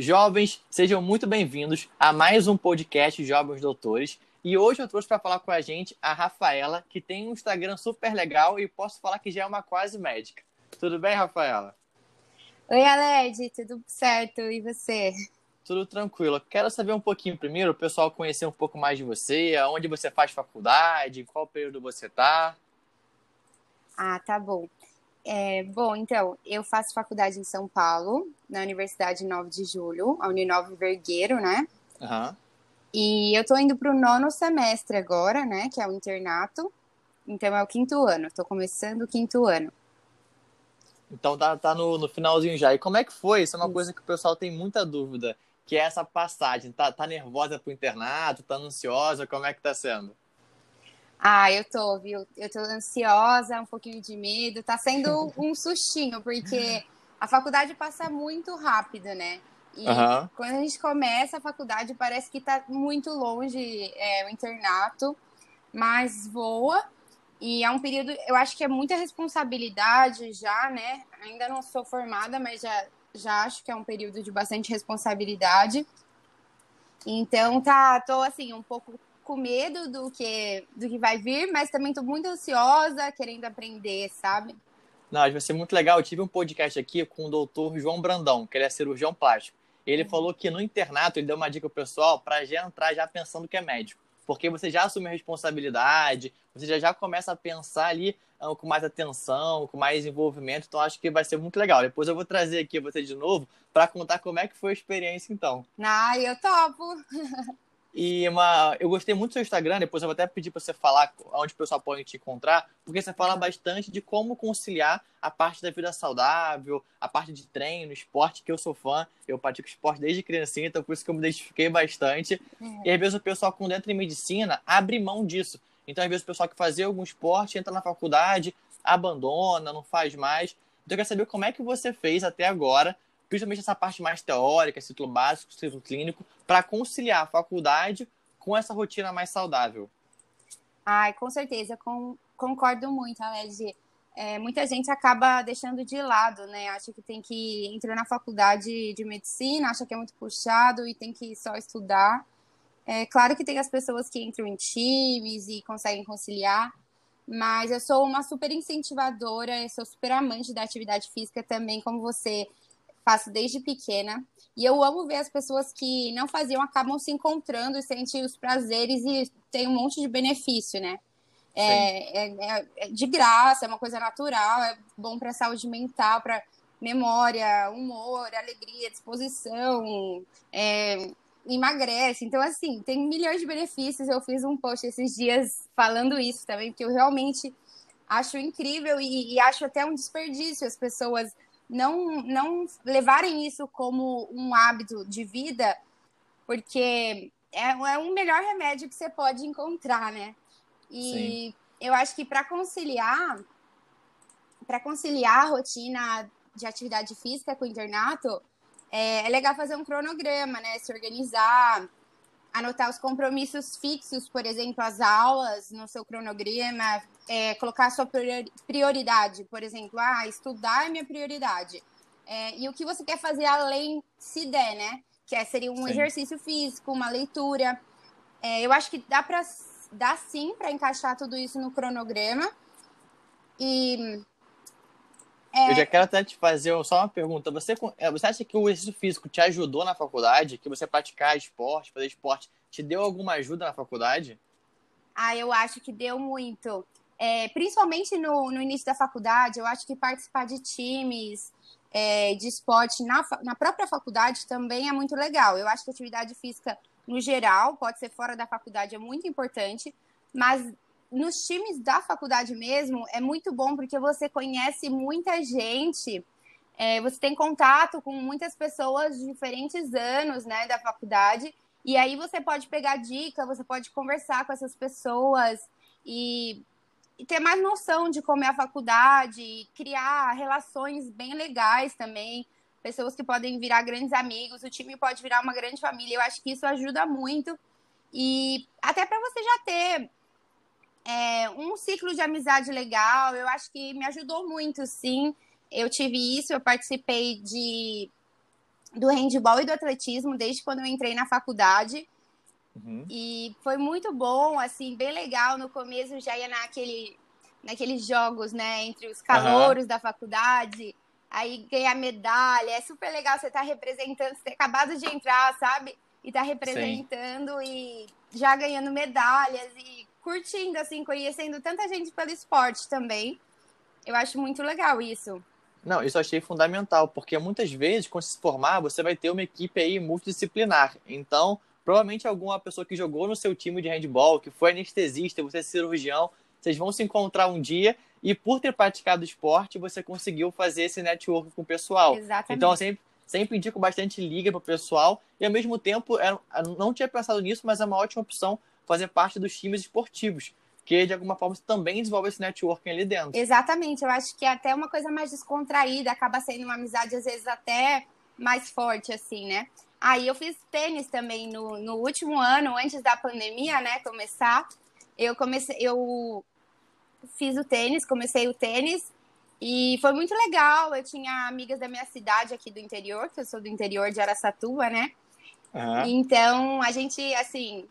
Jovens, sejam muito bem-vindos a mais um podcast Jovens Doutores. E hoje eu trouxe para falar com a gente a Rafaela, que tem um Instagram super legal e posso falar que já é uma quase médica. Tudo bem, Rafaela? Oi, Aled, tudo certo? E você? Tudo tranquilo. Quero saber um pouquinho primeiro, o pessoal conhecer um pouco mais de você, aonde você faz faculdade, em qual período você está. Ah, tá bom. É, bom, então, eu faço faculdade em São Paulo, na Universidade 9 de Julho, a Uninove Vergueiro, né? Uhum. E eu tô indo pro nono semestre agora, né? Que é o internato. Então é o quinto ano, tô começando o quinto ano. Então tá, tá no, no finalzinho já. E como é que foi? Isso é uma Isso. coisa que o pessoal tem muita dúvida, que é essa passagem. Tá, tá nervosa pro internato? Tá ansiosa? Como é que tá sendo? Ah, eu tô, viu? Eu tô ansiosa, um pouquinho de medo. Tá sendo um sustinho, porque a faculdade passa muito rápido, né? E uhum. quando a gente começa a faculdade, parece que tá muito longe é, o internato, mas voa. E é um período, eu acho que é muita responsabilidade já, né? Ainda não sou formada, mas já, já acho que é um período de bastante responsabilidade. Então, tá, tô assim, um pouco com medo do que, do que vai vir, mas também estou muito ansiosa, querendo aprender, sabe? Não, vai ser muito legal. Eu tive um podcast aqui com o doutor João Brandão, que ele é cirurgião plástico. Ele uhum. falou que no internato ele deu uma dica pro pessoal para já entrar já pensando que é médico. Porque você já assume a responsabilidade, você já, já começa a pensar ali uh, com mais atenção, com mais envolvimento. Então acho que vai ser muito legal. Depois eu vou trazer aqui você de novo para contar como é que foi a experiência então. Ah, eu topo. E uma, eu gostei muito do seu Instagram, depois eu vou até pedir para você falar onde o pessoal pode te encontrar, porque você fala bastante de como conciliar a parte da vida saudável, a parte de treino, esporte, que eu sou fã, eu pratico esporte desde criancinha, então por isso que eu me identifiquei bastante. Uhum. E às vezes o pessoal com dentro de medicina abre mão disso. Então às vezes o pessoal que fazia algum esporte entra na faculdade, abandona, não faz mais. Então eu quero saber como é que você fez até agora principalmente essa parte mais teórica, ciclo básico, ciclo clínico, para conciliar a faculdade com essa rotina mais saudável? Ai, com certeza, com, concordo muito, Aled. É, muita gente acaba deixando de lado, né? Acha que tem que entrar na faculdade de medicina, acha que é muito puxado e tem que só estudar. É claro que tem as pessoas que entram em times e conseguem conciliar, mas eu sou uma super incentivadora, eu sou super amante da atividade física também, como você faço desde pequena. E eu amo ver as pessoas que não faziam acabam se encontrando e sentem os prazeres e tem um monte de benefício, né? É, é, é, de graça, é uma coisa natural, é bom para a saúde mental, para memória, humor, alegria, disposição, é, emagrece. Então, assim, tem milhões de benefícios. Eu fiz um post esses dias falando isso também, porque eu realmente acho incrível e, e acho até um desperdício as pessoas não, não levarem isso como um hábito de vida, porque é, é um melhor remédio que você pode encontrar, né? E Sim. eu acho que para conciliar, para conciliar a rotina de atividade física com o internato, é, é legal fazer um cronograma, né? Se organizar, anotar os compromissos fixos, por exemplo, as aulas no seu cronograma, é, colocar a sua prioridade, por exemplo, ah, estudar é minha prioridade. É, e o que você quer fazer além, se der, né? Que é, seria um sim. exercício físico, uma leitura. É, eu acho que dá para dá sim para encaixar tudo isso no cronograma. E é... Eu já quero até te fazer só uma pergunta. Você, é, você acha que o exercício físico te ajudou na faculdade? Que você praticar esporte, fazer esporte, te deu alguma ajuda na faculdade? Ah, eu acho que deu muito. É, principalmente no, no início da faculdade, eu acho que participar de times é, de esporte na, na própria faculdade também é muito legal. Eu acho que atividade física, no geral, pode ser fora da faculdade, é muito importante, mas nos times da faculdade mesmo, é muito bom porque você conhece muita gente, é, você tem contato com muitas pessoas de diferentes anos, né, da faculdade, e aí você pode pegar dica, você pode conversar com essas pessoas e, ter mais noção de como é a faculdade, criar relações bem legais também, pessoas que podem virar grandes amigos, o time pode virar uma grande família, eu acho que isso ajuda muito. E até para você já ter é, um ciclo de amizade legal. Eu acho que me ajudou muito, sim. Eu tive isso, eu participei de do handball e do atletismo desde quando eu entrei na faculdade. Uhum. E foi muito bom, assim, bem legal. No começo já ia naquele, naqueles jogos, né, entre os calouros uhum. da faculdade, aí ganhar medalha. É super legal você estar tá representando, você ter acabado de entrar, sabe? E tá representando Sim. e já ganhando medalhas e curtindo, assim, conhecendo tanta gente pelo esporte também. Eu acho muito legal isso. Não, isso eu achei fundamental, porque muitas vezes, quando se formar, você vai ter uma equipe aí multidisciplinar. Então, provavelmente alguma pessoa que jogou no seu time de handball, que foi anestesista, você é cirurgião, vocês vão se encontrar um dia e por ter praticado esporte, você conseguiu fazer esse network com o pessoal. Exatamente. Então, eu sempre, sempre indico bastante liga para o pessoal e, ao mesmo tempo, eu não tinha pensado nisso, mas é uma ótima opção fazer parte dos times esportivos que de alguma forma você também desenvolve esse networking ali dentro. Exatamente, eu acho que é até uma coisa mais descontraída, acaba sendo uma amizade às vezes até mais forte, assim, né? Aí eu fiz tênis também no, no último ano, antes da pandemia, né, começar. Eu comecei, eu fiz o tênis, comecei o tênis e foi muito legal. Eu tinha amigas da minha cidade aqui do interior, que eu sou do interior de Aracatuba, né? Uhum. Então a gente, assim,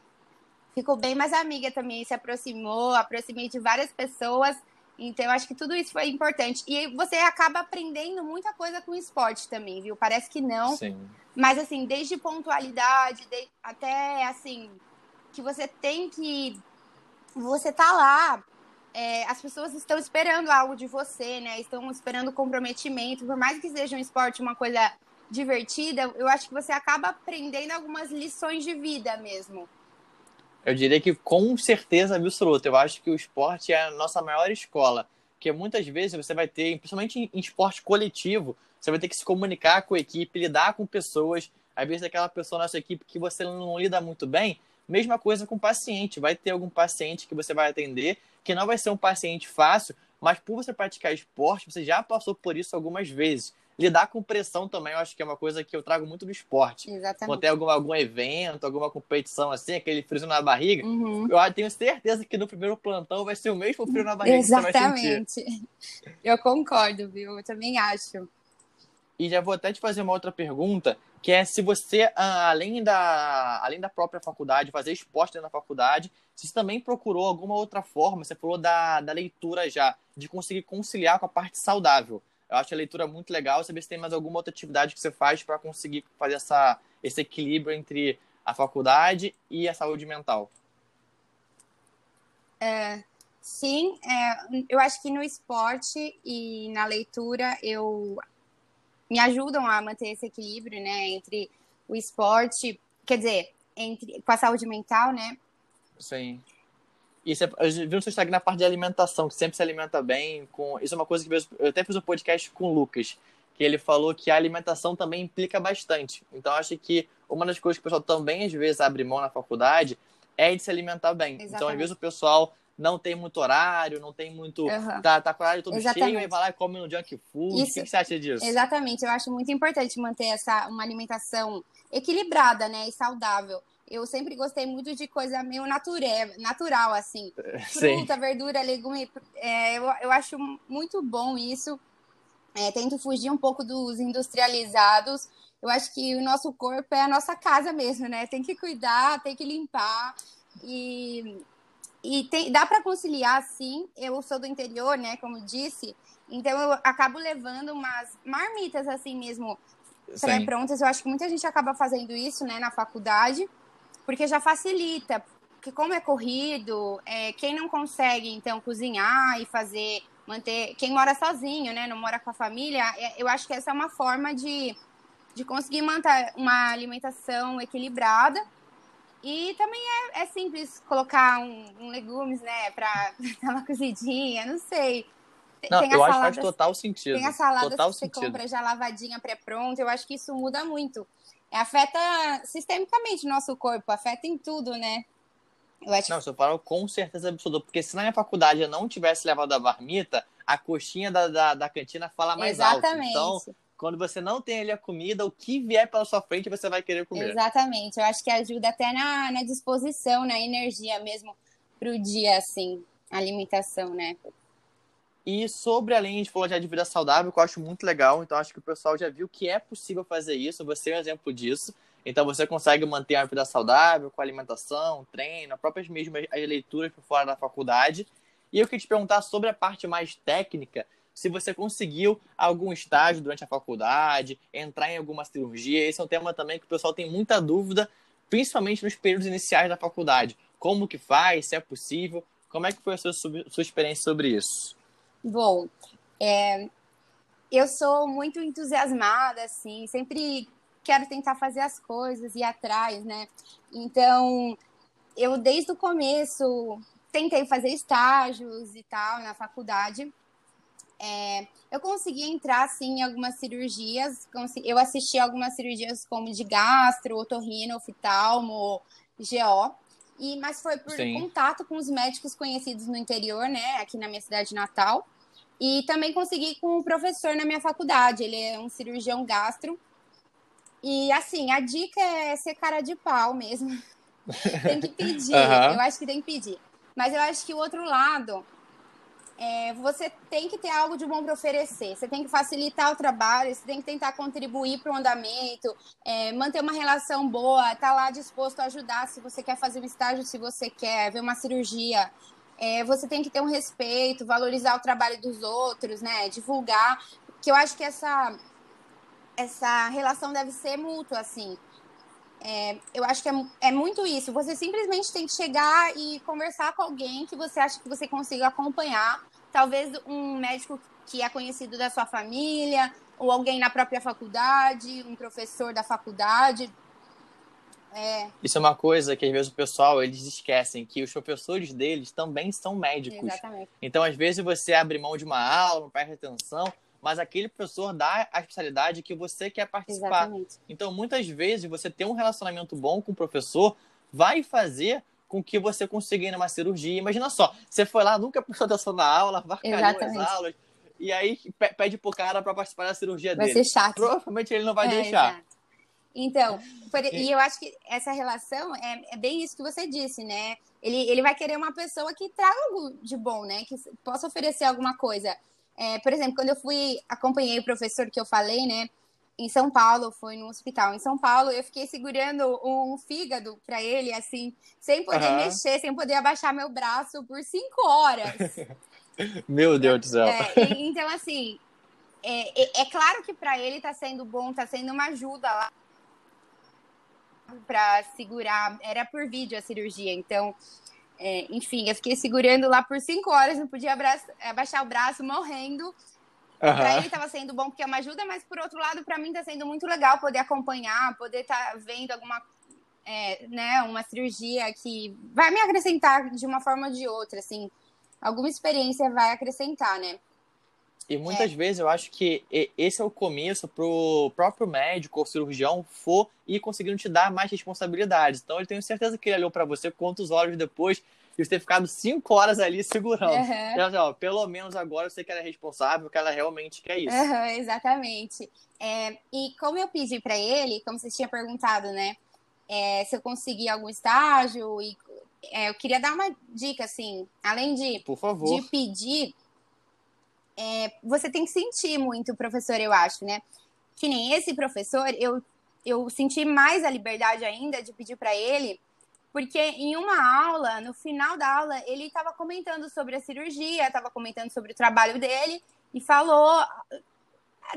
ficou bem mais amiga também, se aproximou, aproximei de várias pessoas. Então, eu acho que tudo isso foi importante. E você acaba aprendendo muita coisa com o esporte também, viu? Parece que não. Sim. Mas, assim, desde pontualidade de... até, assim, que você tem que. Você tá lá. É, as pessoas estão esperando algo de você, né? Estão esperando comprometimento. Por mais que seja um esporte, uma coisa divertida, eu acho que você acaba aprendendo algumas lições de vida mesmo. Eu diria que com certeza absoluta. Eu acho que o esporte é a nossa maior escola. Porque muitas vezes você vai ter, principalmente em esporte coletivo, você vai ter que se comunicar com a equipe, lidar com pessoas. Às vezes, aquela pessoa na sua equipe que você não lida muito bem. Mesma coisa com o paciente. Vai ter algum paciente que você vai atender que não vai ser um paciente fácil, mas por você praticar esporte, você já passou por isso algumas vezes lidar com pressão também, eu acho que é uma coisa que eu trago muito do esporte. Exatamente. Quando tem algum, algum evento, alguma competição assim, aquele frio na barriga, uhum. eu tenho certeza que no primeiro plantão vai ser o mesmo frio na barriga Exatamente. que você vai sentir. Eu concordo, viu? Eu também acho. E já vou até te fazer uma outra pergunta, que é se você, ah, além da, além da própria faculdade, fazer esporte na faculdade, se você também procurou alguma outra forma, você falou da, da leitura já, de conseguir conciliar com a parte saudável. Eu acho a leitura muito legal. Saber se tem mais alguma outra atividade que você faz para conseguir fazer essa, esse equilíbrio entre a faculdade e a saúde mental. É, sim, é, eu acho que no esporte e na leitura eu me ajudam a manter esse equilíbrio, né, entre o esporte, quer dizer, entre com a saúde mental, né? Sim. E você, eu vi no seu Instagram na parte de alimentação, que sempre se alimenta bem. Com, isso é uma coisa que eu até fiz um podcast com o Lucas, que ele falou que a alimentação também implica bastante. Então, acho que uma das coisas que o pessoal também, às vezes, abre mão na faculdade é de se alimentar bem. Exatamente. Então, às vezes, o pessoal não tem muito horário, não tem muito. Uhum. Tá, tá com o horário todo Exatamente. cheio e vai lá e come no junk food. Isso. O que você acha disso? Exatamente, eu acho muito importante manter essa, uma alimentação equilibrada, né? E saudável eu sempre gostei muito de coisa meio naturé, natural, assim. Fruta, Sim. verdura, legume. É, eu, eu acho muito bom isso. É, tento fugir um pouco dos industrializados. Eu acho que o nosso corpo é a nossa casa mesmo, né? Tem que cuidar, tem que limpar. E, e tem, dá para conciliar, sim. Eu sou do interior, né? Como disse. Então eu acabo levando umas marmitas assim mesmo pré-prontas. Eu acho que muita gente acaba fazendo isso, né, na faculdade porque já facilita. Porque como é corrido, é, quem não consegue, então, cozinhar e fazer, manter... Quem mora sozinho, né, não mora com a família, é, eu acho que essa é uma forma de, de conseguir manter uma alimentação equilibrada. E também é, é simples colocar um, um legumes, né, para dar uma cozidinha, não sei. Não, tem eu acho que faz total sentido. Tem a salada total que você sentido. compra já lavadinha, pré-pronta. Eu acho que isso muda muito afeta sistemicamente o nosso corpo, afeta em tudo, né? Eu acho... Não, eu falo com certeza absoluta, porque se na minha faculdade eu não tivesse levado a marmita, a coxinha da, da, da cantina fala mais Exatamente. alto. Então, quando você não tem ali a comida, o que vier pela sua frente você vai querer comer. Exatamente, eu acho que ajuda até na, na disposição, na energia mesmo pro dia, assim, a alimentação, né? E sobre a linha, a gente falou já de vida saudável, que eu acho muito legal. Então, acho que o pessoal já viu que é possível fazer isso. Você é um exemplo disso. Então, você consegue manter a vida saudável com alimentação, treino, as próprias mesmas as leituras por fora da faculdade. E eu queria te perguntar sobre a parte mais técnica, se você conseguiu algum estágio durante a faculdade, entrar em alguma cirurgia. Esse é um tema também que o pessoal tem muita dúvida, principalmente nos períodos iniciais da faculdade. Como que faz, se é possível. Como é que foi a sua, sua experiência sobre isso? Bom, é, eu sou muito entusiasmada, assim, sempre quero tentar fazer as coisas e atrás, né? Então, eu desde o começo tentei fazer estágios e tal na faculdade. É, eu consegui entrar assim em algumas cirurgias. Eu assisti algumas cirurgias como de gastro, otorrino, oftalmo, GO. E, mas foi por Sim. contato com os médicos conhecidos no interior, né, aqui na minha cidade natal. E também consegui com um professor na minha faculdade. Ele é um cirurgião gastro. E assim, a dica é ser cara de pau mesmo. tem que pedir. Uhum. Eu acho que tem que pedir. Mas eu acho que o outro lado, é, você tem que ter algo de bom para oferecer. Você tem que facilitar o trabalho, você tem que tentar contribuir para o andamento, é, manter uma relação boa, estar tá lá disposto a ajudar se você quer fazer um estágio, se você quer ver uma cirurgia. É, você tem que ter um respeito, valorizar o trabalho dos outros, né? Divulgar. Que eu acho que essa, essa relação deve ser mútua, assim. É, eu acho que é, é, muito isso. Você simplesmente tem que chegar e conversar com alguém que você acha que você consiga acompanhar. Talvez um médico que é conhecido da sua família, ou alguém na própria faculdade, um professor da faculdade. É. Isso é uma coisa que às vezes o pessoal eles esquecem que os professores deles também são médicos. Exatamente. Então às vezes você abre mão de uma aula, não presta atenção, mas aquele professor dá a especialidade que você quer participar. Exatamente. Então, muitas vezes, você ter um relacionamento bom com o professor vai fazer com que você consiga ir numa cirurgia. Imagina só, você foi lá, nunca prestou atenção na aula, varcalhou as aulas, e aí pede pro cara para participar da cirurgia vai dele. Vai ser chato. Provavelmente ele não vai é, deixar. Exato. Então, por, e eu acho que essa relação é, é, bem isso que você disse, né? Ele, ele vai querer uma pessoa que traga algo de bom, né? Que possa oferecer alguma coisa. É, por exemplo, quando eu fui, acompanhei o professor que eu falei, né? Em São Paulo, foi no hospital. Em São Paulo, eu fiquei segurando um fígado para ele, assim, sem poder uhum. mexer, sem poder abaixar meu braço por cinco horas. meu Deus do céu. É, então, assim, é, é, é claro que para ele está sendo bom, está sendo uma ajuda lá para segurar. Era por vídeo a cirurgia, então é, enfim, eu fiquei segurando lá por cinco horas, não podia abaixar o braço, morrendo. Uhum. Para ele estava sendo bom porque é uma ajuda, mas por outro lado, para mim está sendo muito legal poder acompanhar, poder estar tá vendo alguma, é, né, uma cirurgia que vai me acrescentar de uma forma ou de outra, assim, alguma experiência vai acrescentar, né? E muitas é. vezes eu acho que esse é o começo pro próprio médico ou cirurgião for ir conseguindo te dar mais responsabilidades. Então eu tenho certeza que ele olhou para você quantos olhos depois de você ter ficado cinco horas ali segurando. Uhum. E, assim, ó, pelo menos agora eu sei que ela é responsável, que ela realmente quer isso. Uhum, exatamente. É, e como eu pedi para ele, como você tinha perguntado, né? É, se eu conseguir algum estágio e é, eu queria dar uma dica, assim, além de, Por favor. de pedir, é, você tem que sentir muito o professor, eu acho, né? Que nem esse professor, eu, eu senti mais a liberdade ainda de pedir para ele, porque em uma aula, no final da aula, ele estava comentando sobre a cirurgia, estava comentando sobre o trabalho dele e falou,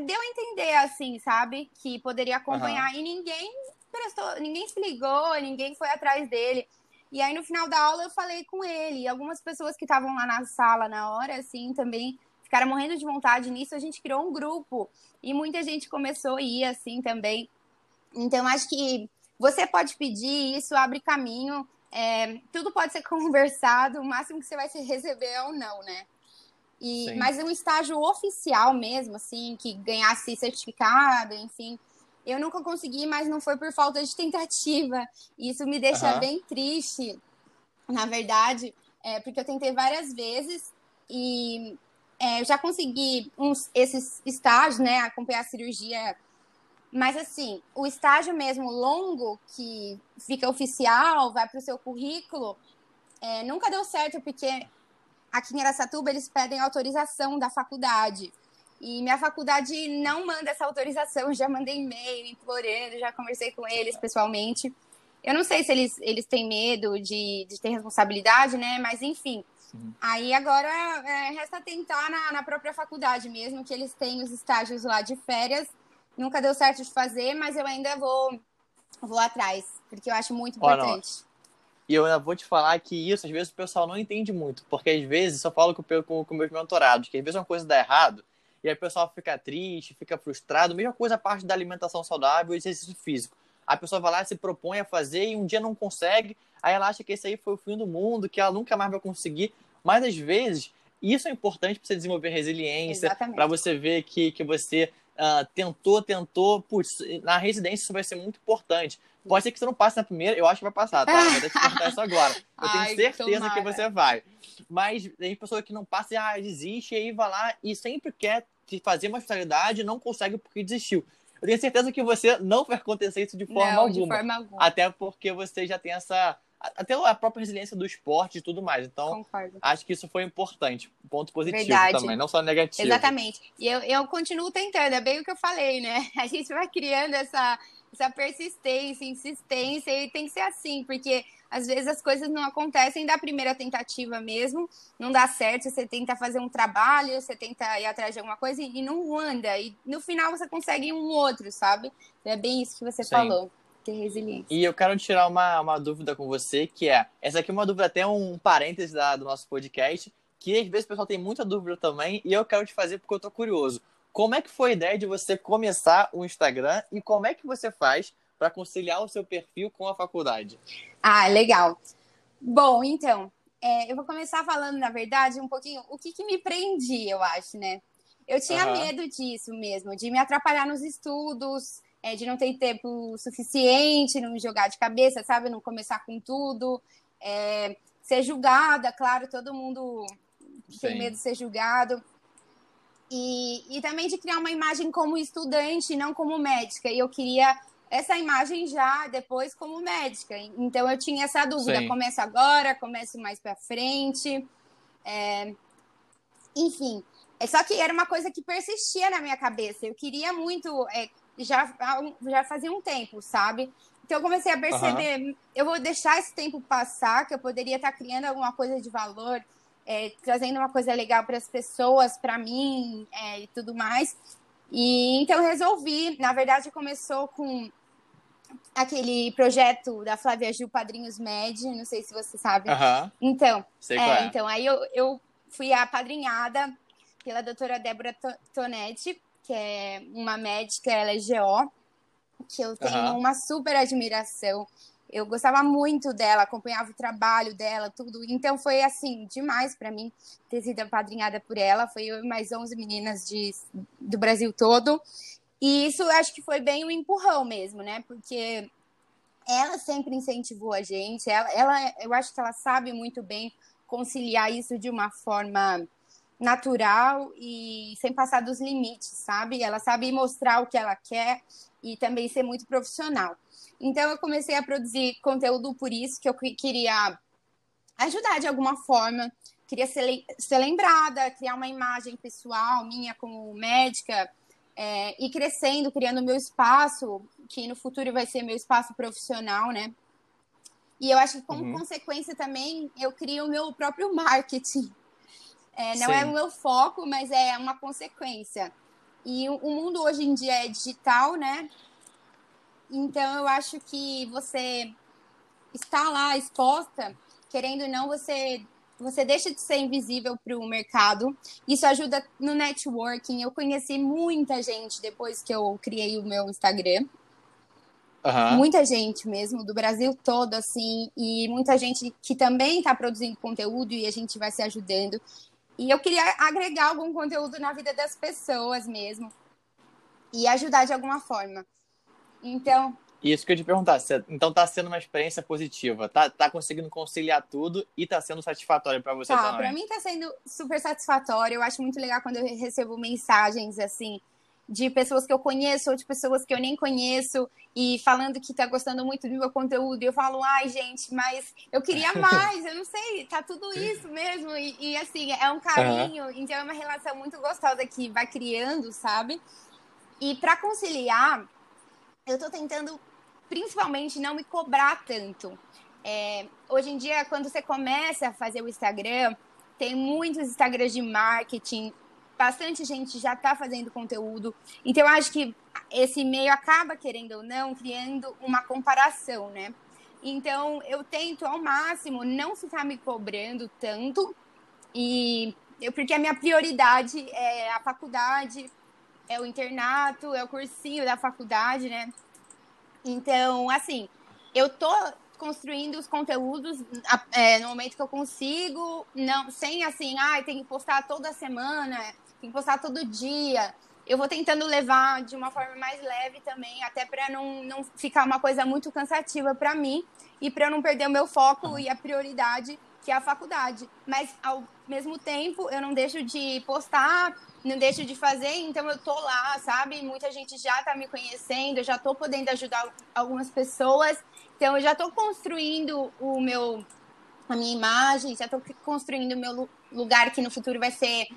deu a entender assim, sabe, que poderia acompanhar uhum. e ninguém prestou, ninguém se ligou, ninguém foi atrás dele. E aí no final da aula eu falei com ele, e algumas pessoas que estavam lá na sala na hora, assim, também ficaram morrendo de vontade nisso, a gente criou um grupo e muita gente começou a ir assim também. Então, acho que você pode pedir, isso abre caminho, é, tudo pode ser conversado, o máximo que você vai receber é ou não, né? E, mas um estágio oficial mesmo, assim, que ganhasse certificado, enfim, eu nunca consegui, mas não foi por falta de tentativa. Isso me deixa uhum. bem triste, na verdade, é, porque eu tentei várias vezes e é, eu já consegui uns, esses estágios, né? Acompanhar a cirurgia. Mas, assim, o estágio mesmo longo, que fica oficial, vai para o seu currículo, é, nunca deu certo, porque aqui em Aracatuba eles pedem autorização da faculdade. E minha faculdade não manda essa autorização, já mandei e-mail implorando, já conversei com eles pessoalmente. Eu não sei se eles, eles têm medo de, de ter responsabilidade, né? Mas enfim. Uhum. Aí agora é, resta tentar na, na própria faculdade mesmo, que eles têm os estágios lá de férias. Nunca deu certo de fazer, mas eu ainda vou, vou atrás, porque eu acho muito importante. E eu ainda vou te falar que isso, às vezes, o pessoal não entende muito. Porque às vezes, só falo com, com, com meus mentorados, que às vezes uma coisa dá errado, e aí o pessoal fica triste, fica frustrado. Mesma coisa a parte da alimentação saudável e exercício físico. A pessoa vai lá, se propõe a fazer e um dia não consegue, aí ela acha que esse aí foi o fim do mundo, que ela nunca mais vai conseguir. Mas às vezes, isso é importante para você desenvolver resiliência, para você ver que, que você uh, tentou, tentou. Putz, na residência isso vai ser muito importante. Pode ser que você não passe na primeira, eu acho que vai passar, tá? Vou te perguntar isso agora. Eu tenho Ai, certeza tomara. que você vai. Mas tem pessoa que não passa e ah, desiste, e aí vai lá e sempre quer fazer uma especialidade e não consegue porque desistiu. Eu tenho certeza que você não vai acontecer isso de forma, não, alguma, de forma alguma. Até porque você já tem essa. Até a própria resiliência do esporte e tudo mais. Então, Concordo. acho que isso foi importante. Ponto positivo Verdade. também, não só negativo. Exatamente. E eu, eu continuo tentando, é bem o que eu falei, né? A gente vai criando essa, essa persistência, insistência, e tem que ser assim, porque às vezes as coisas não acontecem da primeira tentativa mesmo, não dá certo, você tenta fazer um trabalho, você tenta ir atrás de alguma coisa e não anda, e no final você consegue um outro, sabe? É bem isso que você Sim. falou. Ter resiliência. E eu quero tirar uma, uma dúvida com você, que é, essa aqui é uma dúvida, até um parêntese da, do nosso podcast, que às vezes o pessoal tem muita dúvida também, e eu quero te fazer porque eu tô curioso. Como é que foi a ideia de você começar o Instagram e como é que você faz para conciliar o seu perfil com a faculdade? Ah, legal. Bom, então, é, eu vou começar falando, na verdade, um pouquinho o que, que me prendia, eu acho, né? Eu tinha uhum. medo disso mesmo, de me atrapalhar nos estudos, é, de não ter tempo suficiente, não jogar de cabeça, sabe? Não começar com tudo, é, ser julgada, claro, todo mundo Sim. tem medo de ser julgado. E, e também de criar uma imagem como estudante, não como médica. E eu queria essa imagem já depois como médica. Então eu tinha essa dúvida: Sim. começo agora, começo mais para frente. É... Enfim, é só que era uma coisa que persistia na minha cabeça. Eu queria muito, é, já, já fazia um tempo, sabe? Então eu comecei a perceber: uhum. eu vou deixar esse tempo passar, que eu poderia estar criando alguma coisa de valor. É, trazendo uma coisa legal para as pessoas, para mim é, e tudo mais. E então resolvi, na verdade começou com aquele projeto da Flávia Gil Padrinhos Med, não sei se você sabe. Uhum. Então, é, é, então aí eu, eu fui apadrinhada pela doutora Débora Tonetti, que é uma médica, ela é GO, que eu tenho uhum. uma super admiração. Eu gostava muito dela, acompanhava o trabalho dela, tudo. Então foi assim, demais para mim ter sido apadrinhada por ela. Foi eu e mais 11 meninas de, do Brasil todo. E isso acho que foi bem um empurrão mesmo, né? Porque ela sempre incentivou a gente, ela, ela eu acho que ela sabe muito bem conciliar isso de uma forma natural e sem passar dos limites, sabe? Ela sabe mostrar o que ela quer e também ser muito profissional. Então eu comecei a produzir conteúdo por isso que eu queria ajudar de alguma forma, queria ser, ser lembrada, criar uma imagem pessoal minha como médica é, e crescendo, criando meu espaço, que no futuro vai ser meu espaço profissional, né? E eu acho que, como uhum. consequência também, eu crio o meu próprio marketing. É, não é Sim. é o meu foco, mas é uma consequência. E o, o mundo hoje em dia é digital, né? Então, eu acho que você está lá exposta, querendo ou não, você você deixa de ser invisível para o mercado. Isso ajuda no networking. Eu conheci muita gente depois que eu criei o meu Instagram. Uhum. Muita gente mesmo, do Brasil todo, assim, e muita gente que também está produzindo conteúdo e a gente vai se ajudando. E eu queria agregar algum conteúdo na vida das pessoas mesmo e ajudar de alguma forma. Então, isso que eu te perguntar, então tá sendo uma experiência positiva, tá, tá conseguindo conciliar tudo e tá sendo satisfatório para você tá, também? Pra mim tá sendo super satisfatório, eu acho muito legal quando eu recebo mensagens assim, de pessoas que eu conheço ou de pessoas que eu nem conheço e falando que tá gostando muito do meu conteúdo. E eu falo, ai, gente, mas eu queria mais, eu não sei, tá tudo isso mesmo. E, e assim, é um carinho, uhum. então é uma relação muito gostosa que vai criando, sabe? E para conciliar, eu tô tentando principalmente não me cobrar tanto. É, hoje em dia, quando você começa a fazer o Instagram, tem muitos Instagrams de marketing, bastante gente já está fazendo conteúdo. Então, eu acho que esse meio acaba, querendo ou não, criando uma comparação, né? Então, eu tento ao máximo não ficar me cobrando tanto, e eu, porque a minha prioridade é a faculdade, é o internato, é o cursinho da faculdade, né? Então, assim, eu tô construindo os conteúdos é, no momento que eu consigo, não sem assim, ah, tem que postar toda semana, tem que postar todo dia. Eu vou tentando levar de uma forma mais leve também, até para não, não ficar uma coisa muito cansativa para mim e para não perder o meu foco e a prioridade que é a faculdade. Mas ao mesmo tempo, eu não deixo de postar, não deixo de fazer, então eu tô lá, sabe? Muita gente já tá me conhecendo, eu já tô podendo ajudar algumas pessoas. Então eu já tô construindo o meu a minha imagem, já tô construindo o meu lugar que no futuro vai ser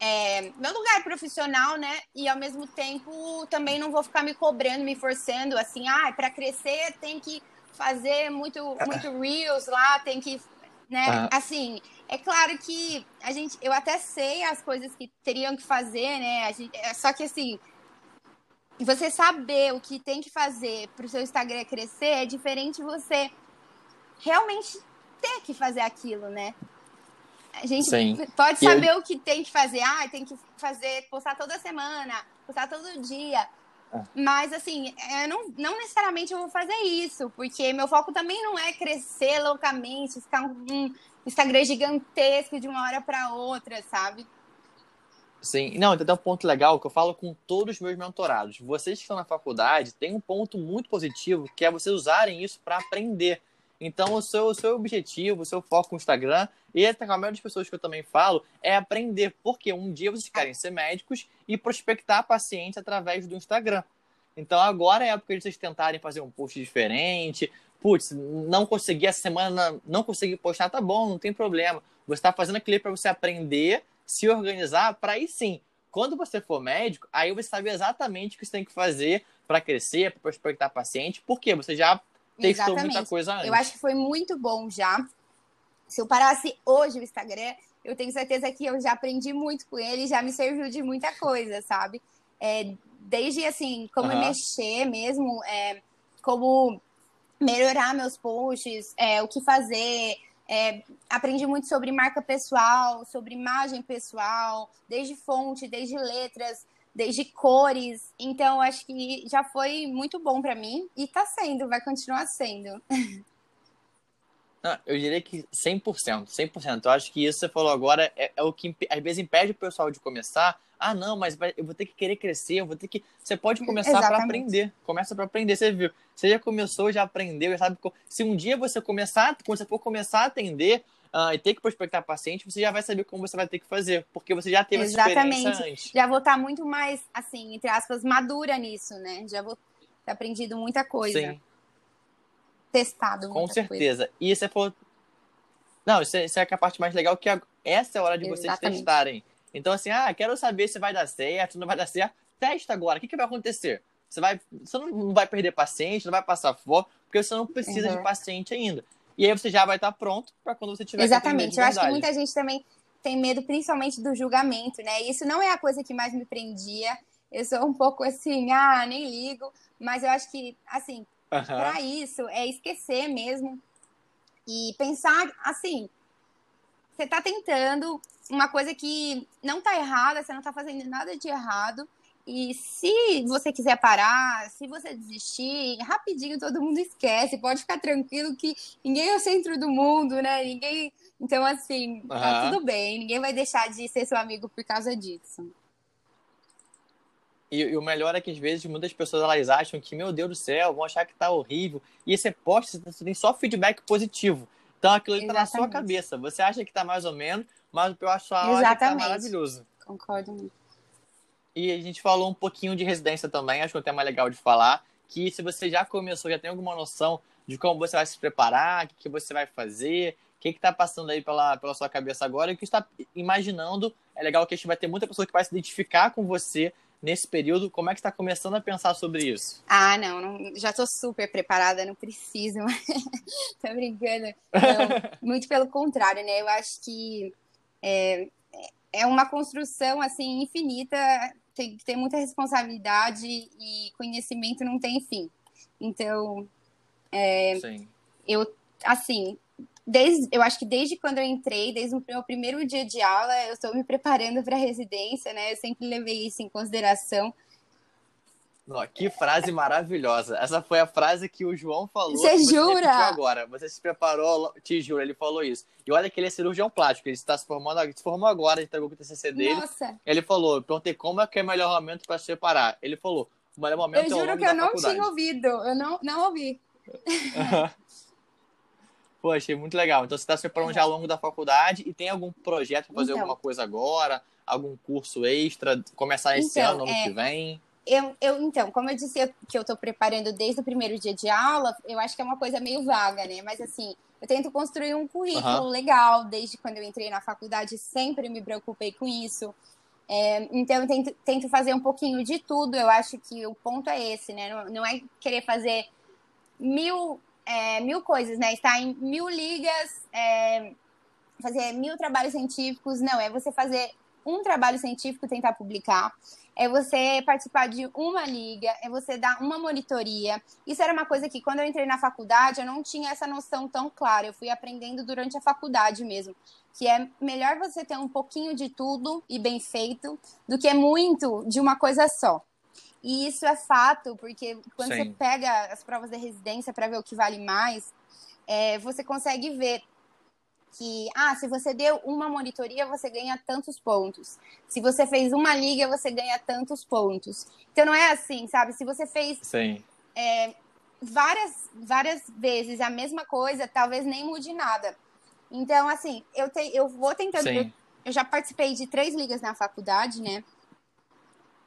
é, meu lugar profissional, né? E ao mesmo tempo também não vou ficar me cobrando, me forçando assim, ah, para crescer tem que fazer muito muito reels lá, tem que né? Ah. Assim, é claro que a gente, eu até sei as coisas que teriam que fazer, né? Gente, é, só que assim, você saber o que tem que fazer para o seu Instagram crescer é diferente você realmente ter que fazer aquilo, né? A gente Sim. pode saber o que tem que fazer. Ah, tem que fazer, postar toda semana, postar todo dia. Ah. Mas, assim, eu não, não necessariamente eu vou fazer isso, porque meu foco também não é crescer loucamente, ficar um Instagram gigantesco de uma hora para outra, sabe? Sim, não, tem um ponto legal que eu falo com todos os meus mentorados. Vocês que estão na faculdade, tem um ponto muito positivo que é vocês usarem isso para aprender. Então, o seu, o seu objetivo, o seu foco no Instagram, e até com a maioria das pessoas que eu também falo, é aprender. Porque um dia vocês querem ser médicos e prospectar pacientes através do Instagram. Então, agora é a época de vocês tentarem fazer um post diferente. Putz, não consegui essa semana, não consegui postar, tá bom, não tem problema. Você está fazendo aquilo para você aprender, se organizar, para aí sim. Quando você for médico, aí você sabe exatamente o que você tem que fazer para crescer, para prospectar paciente, porque você já testou Exatamente. muita coisa antes. Eu acho que foi muito bom já. Se eu parasse hoje o Instagram, eu tenho certeza que eu já aprendi muito com ele, já me serviu de muita coisa, sabe? É, desde assim, como uhum. mexer mesmo, é, como melhorar meus posts, é, o que fazer. É, aprendi muito sobre marca pessoal, sobre imagem pessoal, desde fonte, desde letras desde cores. Então, acho que já foi muito bom para mim e tá sendo, vai continuar sendo. Não, eu diria que 100%, 100%. Eu acho que isso que você falou agora é, é o que às vezes impede o pessoal de começar. Ah, não, mas eu vou ter que querer crescer, eu vou ter que. Você pode começar para aprender. Começa para aprender. Você viu? Você já começou, já aprendeu, já sabe. Se um dia você começar, quando você for começar a atender, uh, e ter que prospectar paciente, você já vai saber como você vai ter que fazer, porque você já teve Exatamente. essa experiência antes. Já vou estar muito mais, assim, entre aspas, madura nisso, né? Já vou ter aprendido muita coisa. Sim. Testado Com certeza. Coisa. E você for... Não, isso é, isso é a parte mais legal, que essa é a hora de vocês Exatamente. testarem. Então, assim, ah, quero saber se vai dar certo, não vai dar certo. Testa agora. O que, que vai acontecer? Você, vai, você não vai perder paciente, não vai passar fome, porque você não precisa uhum. de paciente ainda. E aí você já vai estar pronto para quando você tiver Exatamente. Eu acho que muita gente também tem medo, principalmente do julgamento, né? Isso não é a coisa que mais me prendia. Eu sou um pouco assim, ah, nem ligo. Mas eu acho que, assim, uhum. para isso é esquecer mesmo e pensar assim. Você está tentando uma coisa que não está errada, você não está fazendo nada de errado. E se você quiser parar, se você desistir, rapidinho todo mundo esquece. Pode ficar tranquilo que ninguém é o centro do mundo, né? Ninguém. Então, assim, uhum. tá tudo bem. Ninguém vai deixar de ser seu amigo por causa disso. E, e, o melhor é que às vezes muitas pessoas elas acham que, meu Deus do céu, vão achar que tá horrível. E você posta, você tem só feedback positivo. Então aquilo está na sua cabeça. Você acha que tá mais ou menos, mas eu acho que tá maravilhoso. Concordo muito. E a gente falou um pouquinho de residência também, acho que é um tema legal de falar, que se você já começou, já tem alguma noção de como você vai se preparar, o que, você vai fazer, o que está passando aí pela, pela sua cabeça agora, o que está imaginando. É legal que a gente vai ter muita pessoa que vai se identificar com você nesse período. Como é que está começando a pensar sobre isso? Ah, não, não já estou super preparada, não preciso. tô brincando. Não, muito pelo contrário, né? Eu acho que é, é uma construção assim infinita tem que ter muita responsabilidade e conhecimento não tem fim. Então, é, eu, assim, desde, eu acho que desde quando eu entrei, desde o meu primeiro dia de aula, eu estou me preparando para a residência, né? Eu sempre levei isso em consideração. Que frase maravilhosa. Essa foi a frase que o João falou. Você jura? agora. Você se preparou, te juro, ele falou isso. E olha que ele é cirurgião plástico, ele está se formando, se formou agora, ele entregou com o TCC dele. Nossa. Ele falou, perguntei como é que é o melhor momento para se preparar. Ele falou, o melhor momento eu é o juro que eu não faculdade. tinha ouvido, eu não, não ouvi. Pô, achei muito legal. Então você está se preparando já ao longo da faculdade e tem algum projeto para fazer então, alguma coisa agora? Algum curso extra? Começar esse então, ano, ano é... que vem? Eu, eu, então, como eu disse que eu estou preparando desde o primeiro dia de aula, eu acho que é uma coisa meio vaga, né? Mas assim, eu tento construir um currículo uhum. legal. Desde quando eu entrei na faculdade, sempre me preocupei com isso. É, então, eu tento, tento, fazer um pouquinho de tudo. Eu acho que o ponto é esse, né? Não, não é querer fazer mil, é, mil coisas, né? Estar em mil ligas, é, fazer mil trabalhos científicos. Não, é você fazer um trabalho científico, tentar publicar é você participar de uma liga, é você dar uma monitoria. Isso era uma coisa que, quando eu entrei na faculdade, eu não tinha essa noção tão clara. Eu fui aprendendo durante a faculdade mesmo. Que é melhor você ter um pouquinho de tudo e bem feito do que muito de uma coisa só. E isso é fato, porque quando Sim. você pega as provas de residência para ver o que vale mais, é, você consegue ver que, ah, se você deu uma monitoria, você ganha tantos pontos. Se você fez uma liga, você ganha tantos pontos. Então não é assim, sabe? Se você fez é, várias, várias vezes a mesma coisa, talvez nem mude nada. Então, assim, eu, te, eu vou tentando. Eu, eu, já participei de três ligas na faculdade, né?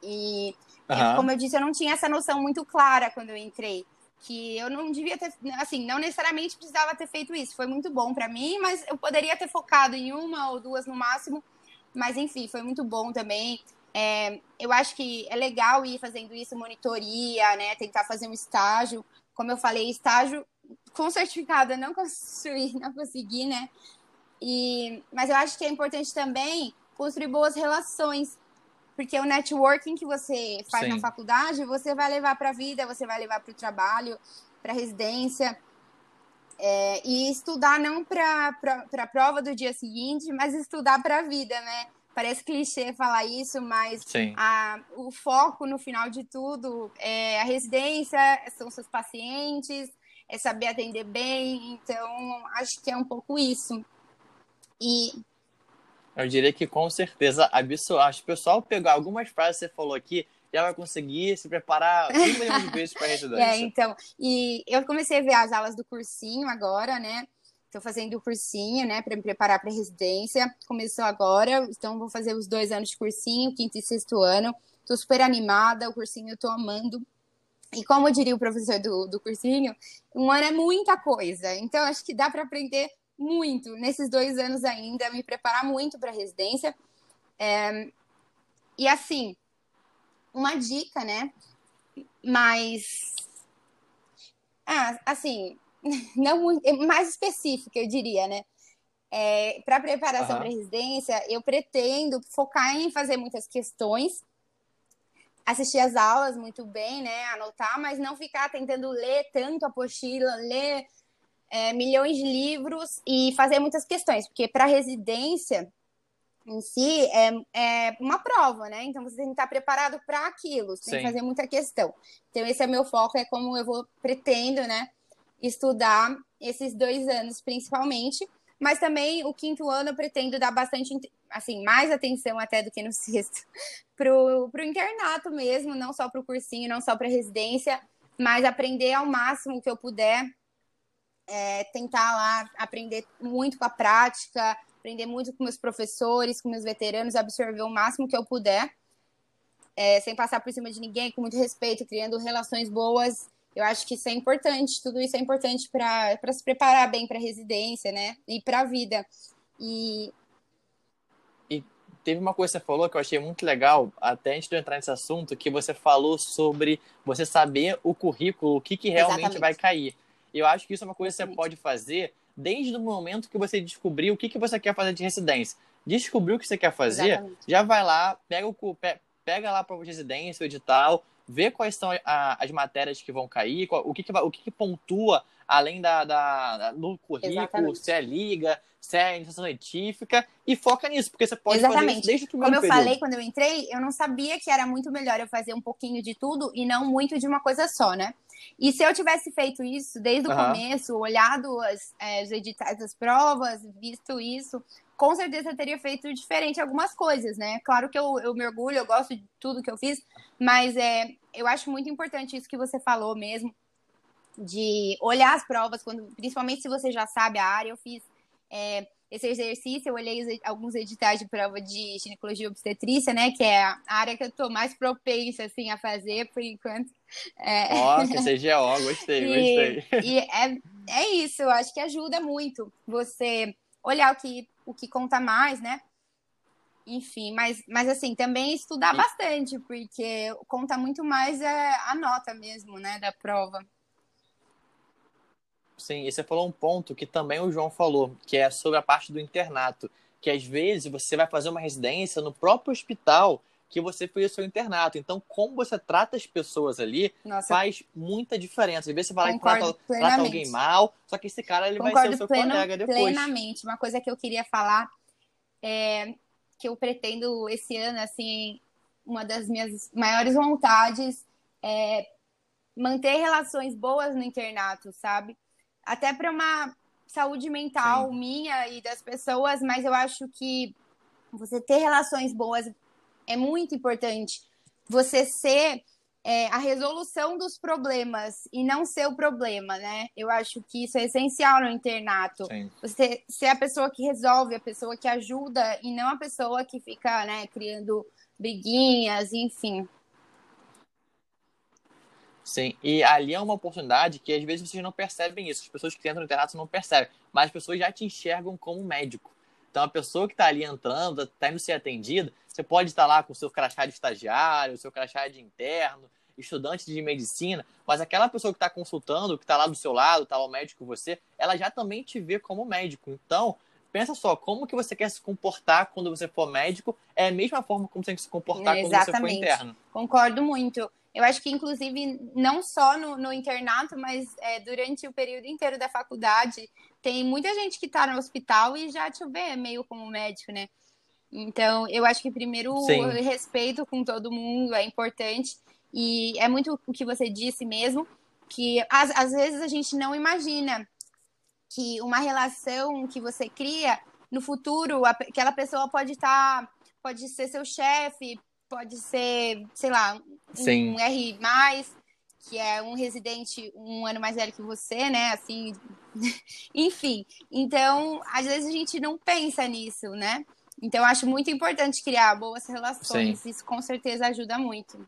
E, uhum. como eu disse, eu não tinha essa noção muito clara quando eu entrei que eu não devia ter, assim, não necessariamente precisava ter feito isso. Foi muito bom para mim, mas eu poderia ter focado em uma ou duas no máximo. Mas enfim, foi muito bom também. É, eu acho que é legal ir fazendo isso, monitoria, né? Tentar fazer um estágio. Como eu falei, estágio com certificado eu não consegui, não consegui, né? E, mas eu acho que é importante também construir boas relações porque o networking que você faz Sim. na faculdade, você vai levar para a vida, você vai levar para o trabalho, para a residência. É, e estudar não para a prova do dia seguinte, mas estudar para a vida, né? Parece clichê falar isso, mas a, o foco no final de tudo é a residência, são seus pacientes, é saber atender bem. Então, acho que é um pouco isso. E eu diria que com certeza absoluta. Acho que o pessoal pegar algumas frases que você falou aqui já vai conseguir se preparar 5 milhões de vezes para a residência. É, então. E eu comecei a ver as aulas do cursinho agora, né? Estou fazendo o cursinho, né, para me preparar para a residência. Começou agora, então vou fazer os dois anos de cursinho, quinto e sexto ano. Estou super animada, o cursinho eu estou amando. E como diria o professor do, do cursinho, um ano é muita coisa. Então, acho que dá para aprender muito nesses dois anos ainda, me preparar muito para a residência. É, e assim, uma dica, né? Mas, ah, assim, não mais específica, eu diria, né? É, para preparação uhum. para residência, eu pretendo focar em fazer muitas questões, assistir as aulas muito bem, né? Anotar, mas não ficar tentando ler tanto a apostila, ler é, milhões de livros e fazer muitas questões, porque para residência em si é, é uma prova, né? Então você tem que estar preparado para aquilo, você tem que fazer muita questão. Então esse é meu foco, é como eu vou pretendo, né? Estudar esses dois anos principalmente, mas também o quinto ano eu pretendo dar bastante, assim, mais atenção até do que no sexto, pro, pro internato mesmo, não só pro cursinho, não só para residência, mas aprender ao máximo que eu puder é, tentar lá aprender muito com a prática, aprender muito com meus professores, com meus veteranos, absorver o máximo que eu puder. é, sem passar por cima de ninguém, com muito respeito, criando relações boas. Eu acho que isso é importante, tudo isso é importante para se preparar bem para a residência, né? E para a vida. E... e teve uma coisa que você falou que eu achei muito legal, até antes de eu entrar nesse assunto, que você falou sobre você saber o currículo, o que, que realmente Exatamente. vai cair. Eu acho que isso é uma coisa que você pode fazer desde o momento que você descobrir o que, que você quer fazer de residência. Descobriu o que você quer fazer, Exatamente. já vai lá, pega, o, pega lá para a residência, o edital, vê quais são a, as matérias que vão cair, qual, o, que, que, vai, o que, que pontua além da, da, do currículo, Exatamente. se é liga, se é iniciação científica, e foca nisso, porque você pode Exatamente. fazer isso desde o primeiro Como eu período. falei quando eu entrei, eu não sabia que era muito melhor eu fazer um pouquinho de tudo e não muito de uma coisa só, né? E se eu tivesse feito isso desde o uhum. começo, olhado as, é, os editais das provas, visto isso, com certeza eu teria feito diferente algumas coisas, né? Claro que eu, eu me orgulho, eu gosto de tudo que eu fiz, mas é, eu acho muito importante isso que você falou mesmo, de olhar as provas, quando, principalmente se você já sabe a área. Eu fiz é, esse exercício, eu olhei alguns editais de prova de ginecologia e obstetrícia, né? Que é a área que eu tô mais propensa, assim, a fazer por enquanto. É... Nossa, CGO, gostei, e, gostei. E é, é isso, eu acho que ajuda muito você olhar o que, o que conta mais, né? Enfim, mas, mas assim, também estudar e... bastante, porque conta muito mais é a nota mesmo, né, da prova. Sim, e você falou um ponto que também o João falou, que é sobre a parte do internato. Que às vezes você vai fazer uma residência no próprio hospital que você fez o seu internato. Então, como você trata as pessoas ali Nossa. faz muita diferença. Às vezes você vai lá e trata, trata, alguém mal, só que esse cara ele Concordo vai ser o seu pleno, colega depois. Plenamente. Uma coisa que eu queria falar é que eu pretendo esse ano, assim, uma das minhas maiores vontades é manter relações boas no internato, sabe? Até para uma saúde mental Sim. minha e das pessoas, mas eu acho que você ter relações boas é muito importante. Você ser é, a resolução dos problemas e não ser o problema, né? Eu acho que isso é essencial no internato. Sim. Você ser a pessoa que resolve, a pessoa que ajuda e não a pessoa que fica, né, criando briguinhas, enfim. Sim, e ali é uma oportunidade que às vezes vocês não percebem isso. As pessoas que entram no internato não percebem, mas as pessoas já te enxergam como médico. Então a pessoa que está ali entrando, está indo ser atendida, você pode estar lá com o seu crachá de estagiário, o seu crachá de interno, estudante de medicina, mas aquela pessoa que está consultando, que está lá do seu lado, está o médico você, ela já também te vê como médico. Então, pensa só, como que você quer se comportar quando você for médico é a mesma forma como você tem que se comportar é, quando você for interno. Concordo muito. Eu acho que, inclusive, não só no, no internato, mas é, durante o período inteiro da faculdade, tem muita gente que está no hospital e já te vê meio como médico, né? Então, eu acho que primeiro Sim. o respeito com todo mundo é importante. E é muito o que você disse mesmo, que às, às vezes a gente não imagina que uma relação que você cria no futuro, aquela pessoa pode estar, tá, pode ser seu chefe, pode ser, sei lá, Sim. um R+, que é um residente um ano mais velho que você, né? Assim, enfim. Então, às vezes a gente não pensa nisso, né? Então, acho muito importante criar boas relações. Sim. Isso com certeza ajuda muito.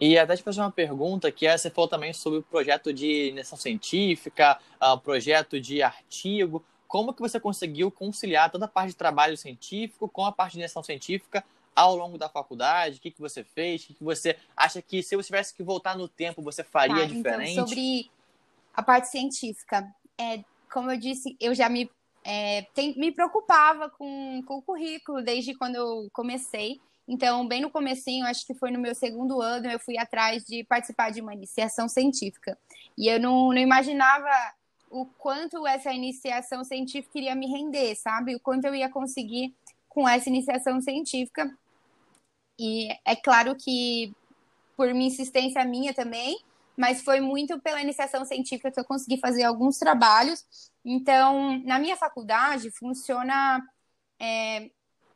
E até te fazer uma pergunta, que é, você falou também sobre o projeto de iniciação científica, uh, projeto de artigo como que você conseguiu conciliar toda a parte de trabalho científico com a parte de direção científica ao longo da faculdade? O que, que você fez? O que, que você acha que se você tivesse que voltar no tempo, você faria tá, então, diferente? Então, sobre a parte científica, é, como eu disse, eu já me, é, tem, me preocupava com, com o currículo desde quando eu comecei. Então, bem no comecinho, acho que foi no meu segundo ano, eu fui atrás de participar de uma iniciação científica. E eu não, não imaginava o quanto essa iniciação científica iria me render, sabe? O quanto eu ia conseguir com essa iniciação científica. E é claro que por minha insistência minha também, mas foi muito pela iniciação científica que eu consegui fazer alguns trabalhos. Então, na minha faculdade, funciona é,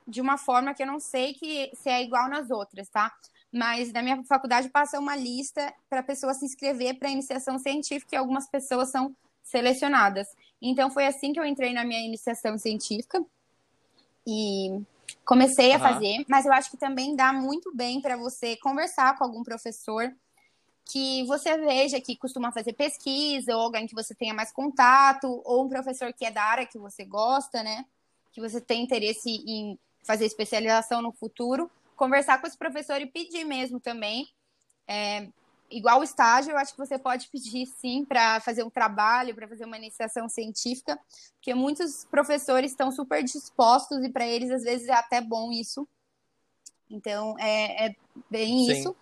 de uma forma que eu não sei que se é igual nas outras, tá? Mas na minha faculdade passa uma lista para a pessoa se inscrever para iniciação científica e algumas pessoas são selecionadas. Então foi assim que eu entrei na minha iniciação científica. E comecei a uhum. fazer, mas eu acho que também dá muito bem para você conversar com algum professor que você veja que costuma fazer pesquisa, ou alguém que você tenha mais contato, ou um professor que é da área que você gosta, né? Que você tem interesse em fazer especialização no futuro, conversar com esse professor e pedir mesmo também. É, igual o estágio, eu acho que você pode pedir sim para fazer um trabalho, para fazer uma iniciação científica, porque muitos professores estão super dispostos e para eles às vezes é até bom isso. Então é, é bem sim. isso.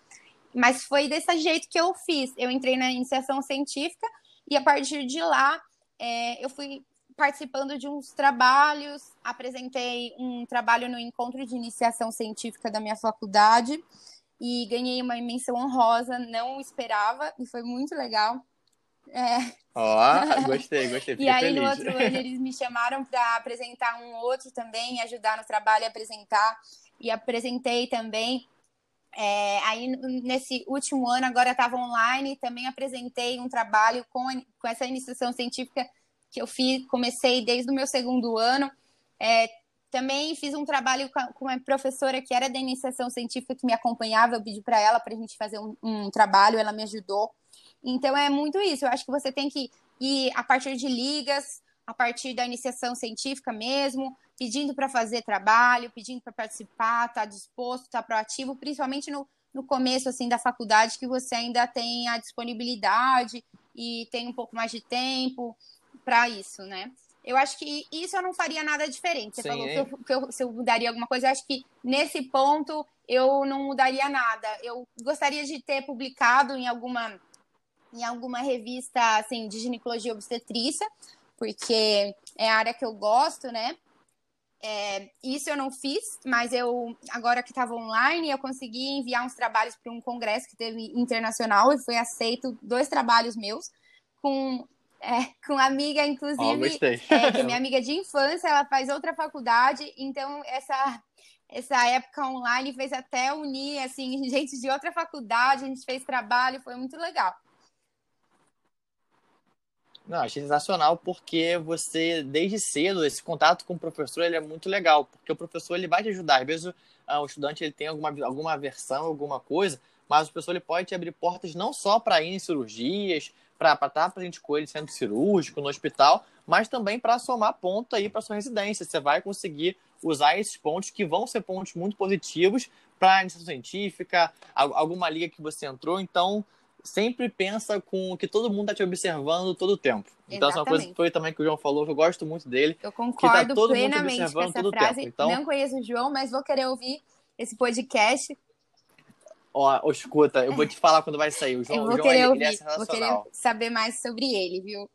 Mas foi desse jeito que eu fiz. Eu entrei na iniciação científica e a partir de lá é, eu fui participando de uns trabalhos, apresentei um trabalho no encontro de iniciação científica da minha faculdade e ganhei uma menção honrosa, não esperava e foi muito legal. É. Ó, gostei, gostei. e aí, feliz. no outro ano, eles me chamaram para apresentar um outro também, ajudar no trabalho apresentar. E apresentei também é, aí, nesse último ano, agora estava online, também apresentei um trabalho com, com essa iniciação científica que eu fiz, comecei desde o meu segundo ano. É, também fiz um trabalho com uma professora que era da iniciação científica que me acompanhava, eu pedi para ela para a gente fazer um, um trabalho, ela me ajudou. Então é muito isso, eu acho que você tem que ir a partir de ligas, a partir da iniciação científica mesmo, pedindo para fazer trabalho, pedindo para participar, estar tá disposto, estar tá proativo, principalmente no, no começo assim da faculdade, que você ainda tem a disponibilidade e tem um pouco mais de tempo para isso, né? Eu acho que isso eu não faria nada diferente. Você Sim, falou que, eu, que eu, se eu mudaria alguma coisa, eu acho que nesse ponto eu não mudaria nada. Eu gostaria de ter publicado em alguma em alguma revista assim de ginecologia obstetrícia, porque é a área que eu gosto, né? É, isso eu não fiz, mas eu, agora que estava online, eu consegui enviar uns trabalhos para um congresso que teve internacional e foi aceito dois trabalhos meus com, é, com amiga, inclusive, oh, é, que minha amiga de infância, ela faz outra faculdade, então essa, essa época online fez até unir, assim, gente de outra faculdade, a gente fez trabalho, foi muito legal. Não, achei sensacional porque você, desde cedo, esse contato com o professor ele é muito legal, porque o professor ele vai te ajudar. Às vezes uh, o estudante ele tem alguma, alguma versão, alguma coisa, mas o professor ele pode te abrir portas não só para ir em cirurgias, para estar presente com ele sendo cirúrgico no hospital, mas também para somar ponto aí para sua residência. Você vai conseguir usar esses pontos que vão ser pontos muito positivos para a iniciação científica, alguma liga que você entrou. Então, sempre pensa com que todo mundo está te observando todo o tempo. Então, essa é uma coisa que foi também que o João falou, que eu gosto muito dele. Eu concordo que tá todo plenamente mundo te observando com essa frase. Então, não conheço o João, mas vou querer ouvir esse podcast. Ó, escuta, eu vou te falar quando vai sair. O João, eu vou João, querer ouvir, vou querer saber mais sobre ele, viu?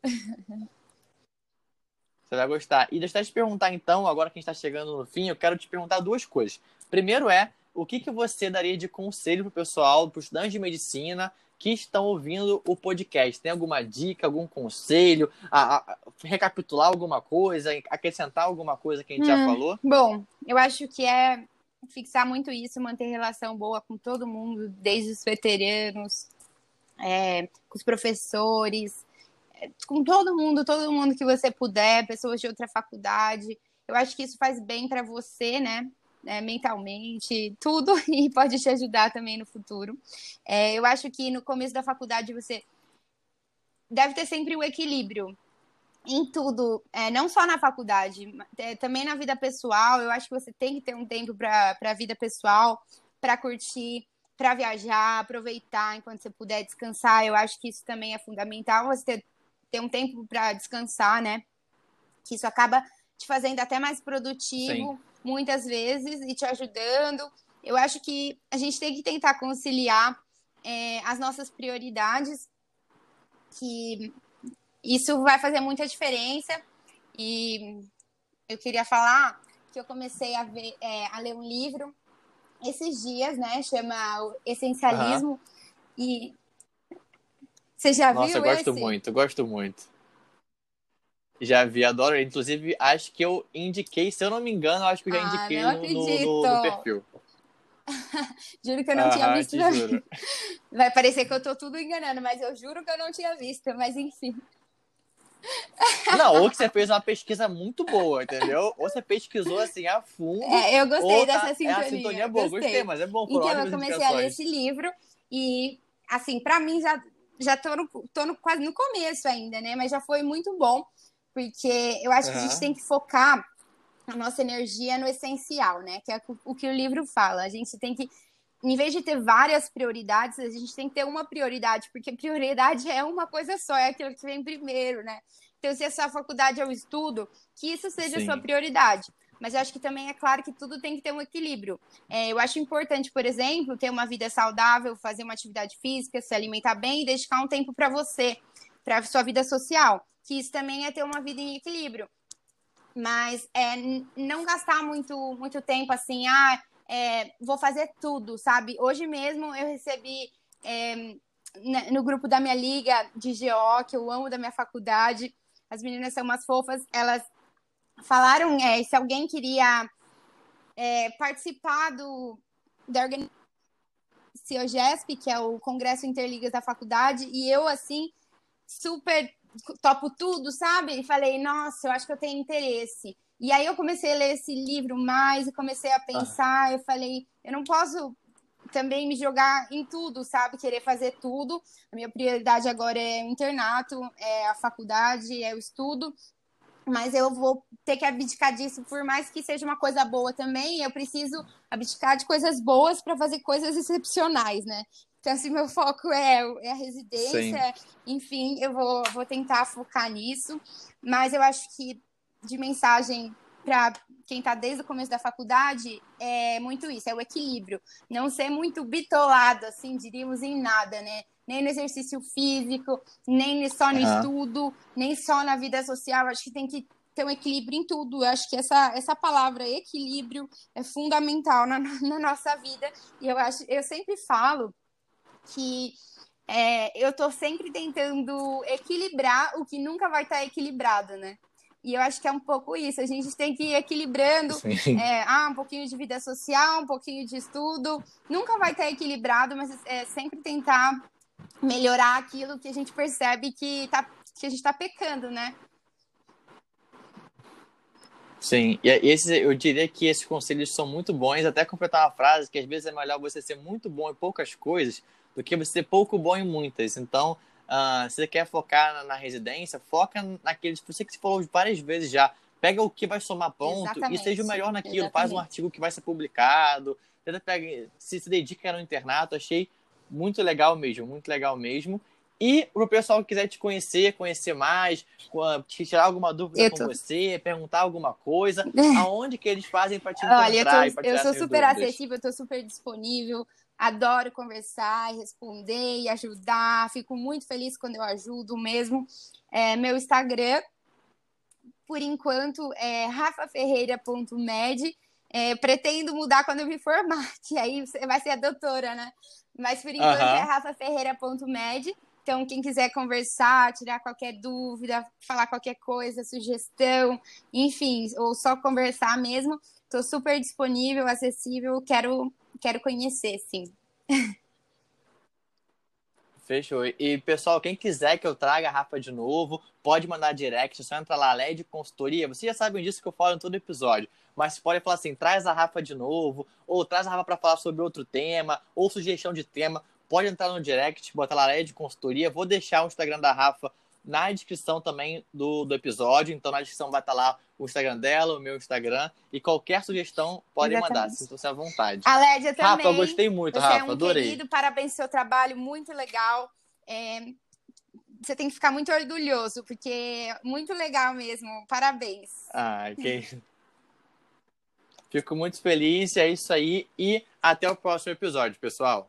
Você vai gostar. E deixa eu te perguntar, então, agora que a gente está chegando no fim, eu quero te perguntar duas coisas. Primeiro é, o que, que você daria de conselho para o pessoal, para os estudantes de medicina que estão ouvindo o podcast? Tem alguma dica, algum conselho, a, a, recapitular alguma coisa, acrescentar alguma coisa que a gente hum, já falou? Bom, eu acho que é fixar muito isso, manter relação boa com todo mundo, desde os veteranos, é, com os professores, é, com todo mundo, todo mundo que você puder, pessoas de outra faculdade. Eu acho que isso faz bem para você, né? né, mentalmente, tudo, e pode te ajudar também no futuro. É, eu acho que no começo da faculdade você deve ter sempre o equilíbrio em tudo, é, não só na faculdade, é, também na vida pessoal. Eu acho que você tem que ter um tempo para a vida pessoal, para curtir, para viajar, aproveitar enquanto você puder descansar. Eu acho que isso também é fundamental, você ter, ter um tempo para descansar, né? Que isso acaba te fazendo até mais produtivo. Sim muitas vezes e te ajudando. Eu acho que a gente tem que tentar conciliar é, as nossas prioridades, que isso vai fazer muita diferença. E eu queria falar que eu comecei a, ver, é, a ler um livro esses dias, né? Chama Essencialismo. Uhum. E você já Nossa, viu? Nossa, eu gosto esse? muito, gosto muito. Já vi, adoro. Inclusive, acho que eu indiquei, se eu não me engano, acho que eu já ah, indiquei no, no, no, perfil. juro que eu não ah, tinha visto. Vai parecer que eu tô tudo enganando, mas eu juro que eu não tinha visto, mas enfim. Não, ou que você fez uma pesquisa muito boa, entendeu? Ou você pesquisou assim a fundo. É, eu gostei dessa tá, sintonia. É a sintonia boa, gostei. gostei, mas é bom. Então eu comecei a ler esse livro e, assim, para mim já já tô, no, tô no, quase no começo ainda, né? Mas já foi muito bom, porque eu acho uhum. que a gente tem que focar a nossa energia no essencial, né? Que é o que o livro fala. A gente tem que em vez de ter várias prioridades, a gente tem que ter uma prioridade, porque prioridade é uma coisa só, é aquilo que vem primeiro, né? Então, se a sua faculdade é o estudo, que isso seja Sim. a sua prioridade. Mas eu acho que também é claro que tudo tem que ter um equilíbrio. É, eu acho importante, por exemplo, ter uma vida saudável, fazer uma atividade física, se alimentar bem e dedicar um tempo para você, para sua vida social. Que isso também é ter uma vida em equilíbrio. Mas é, não gastar muito, muito tempo assim, ah, é, vou fazer tudo, sabe? Hoje mesmo eu recebi é, no grupo da minha liga de GO, que eu amo da minha faculdade, as meninas são umas fofas, elas falaram é, se alguém queria é, participar do, da organização CIOGESP, que é o Congresso Interligas da faculdade, e eu, assim, super topo tudo, sabe? E falei, nossa, eu acho que eu tenho interesse. E aí eu comecei a ler esse livro mais e comecei a pensar, ah. eu falei, eu não posso também me jogar em tudo, sabe? Querer fazer tudo. A minha prioridade agora é o internato, é a faculdade, é o estudo. Mas eu vou ter que abdicar disso, por mais que seja uma coisa boa também, eu preciso abdicar de coisas boas para fazer coisas excepcionais, né? Então, se meu foco é, é a residência, Sim. enfim, eu vou, vou tentar focar nisso. Mas eu acho que de mensagem para quem está desde o começo da faculdade é muito isso, é o equilíbrio. Não ser muito bitolado, assim, diríamos, em nada, né? Nem no exercício físico, nem só no uhum. estudo, nem só na vida social. Acho que tem que ter um equilíbrio em tudo. Eu acho que essa, essa palavra equilíbrio é fundamental na, na nossa vida. E eu acho, eu sempre falo que é, eu estou sempre tentando equilibrar o que nunca vai estar tá equilibrado, né? E eu acho que é um pouco isso. A gente tem que ir equilibrando é, ah, um pouquinho de vida social, um pouquinho de estudo. Nunca vai estar equilibrado, mas é sempre tentar melhorar aquilo que a gente percebe que, tá, que a gente está pecando, né? Sim, e esse, eu diria que esses conselhos são muito bons, até completar uma frase que às vezes é melhor você ser muito bom em poucas coisas do que você ser pouco bom em muitas. Então, Uh, se você quer focar na, na, residência, foca naqueles. Você que se falou várias vezes já. Pega o que vai somar ponto Exatamente. e seja o melhor naquilo. Exatamente. Faz um artigo que vai ser publicado. Pega, se se dedica no internato. Achei muito legal mesmo, muito legal mesmo. E o pessoal que quiser te conhecer, conhecer mais, tirar alguma dúvida tô... com você, perguntar alguma coisa, aonde que eles fazem para te encontrar? Olha, eu, tô, eu sou super dúvidas? acessível, eu tô super disponível. Adoro conversar, responder e ajudar. Fico muito feliz quando eu ajudo mesmo. É, meu Instagram, por enquanto, é rafaferreira.med. É, pretendo mudar quando eu me formar, que aí você vai ser a doutora, né? Mas por enquanto uhum. é rafaferreira.med. Então, quem quiser conversar, tirar qualquer dúvida, falar qualquer coisa, sugestão, enfim, ou só conversar mesmo, estou super disponível, acessível. Quero quero conhecer, sim. Fechou. E, pessoal, quem quiser que eu traga a Rafa de novo, pode mandar direct, só entra lá, LED Consultoria. Vocês já sabem disso que eu falo em todo episódio. Mas pode falar assim, traz a Rafa de novo, ou traz a Rafa para falar sobre outro tema, ou sugestão de tema. Pode entrar no direct, botar lá LED Consultoria. Vou deixar o Instagram da Rafa na descrição também do, do episódio. Então, na descrição vai estar lá o Instagram dela, o meu Instagram. E qualquer sugestão pode mandar, se você à vontade. A Lédia também. Rafa, eu gostei muito, você Rafa, é um adorei. Querido, parabéns pelo seu trabalho, muito legal. É, você tem que ficar muito orgulhoso, porque é muito legal mesmo. Parabéns. Ah, que... Fico muito feliz, é isso aí. E até o próximo episódio, pessoal.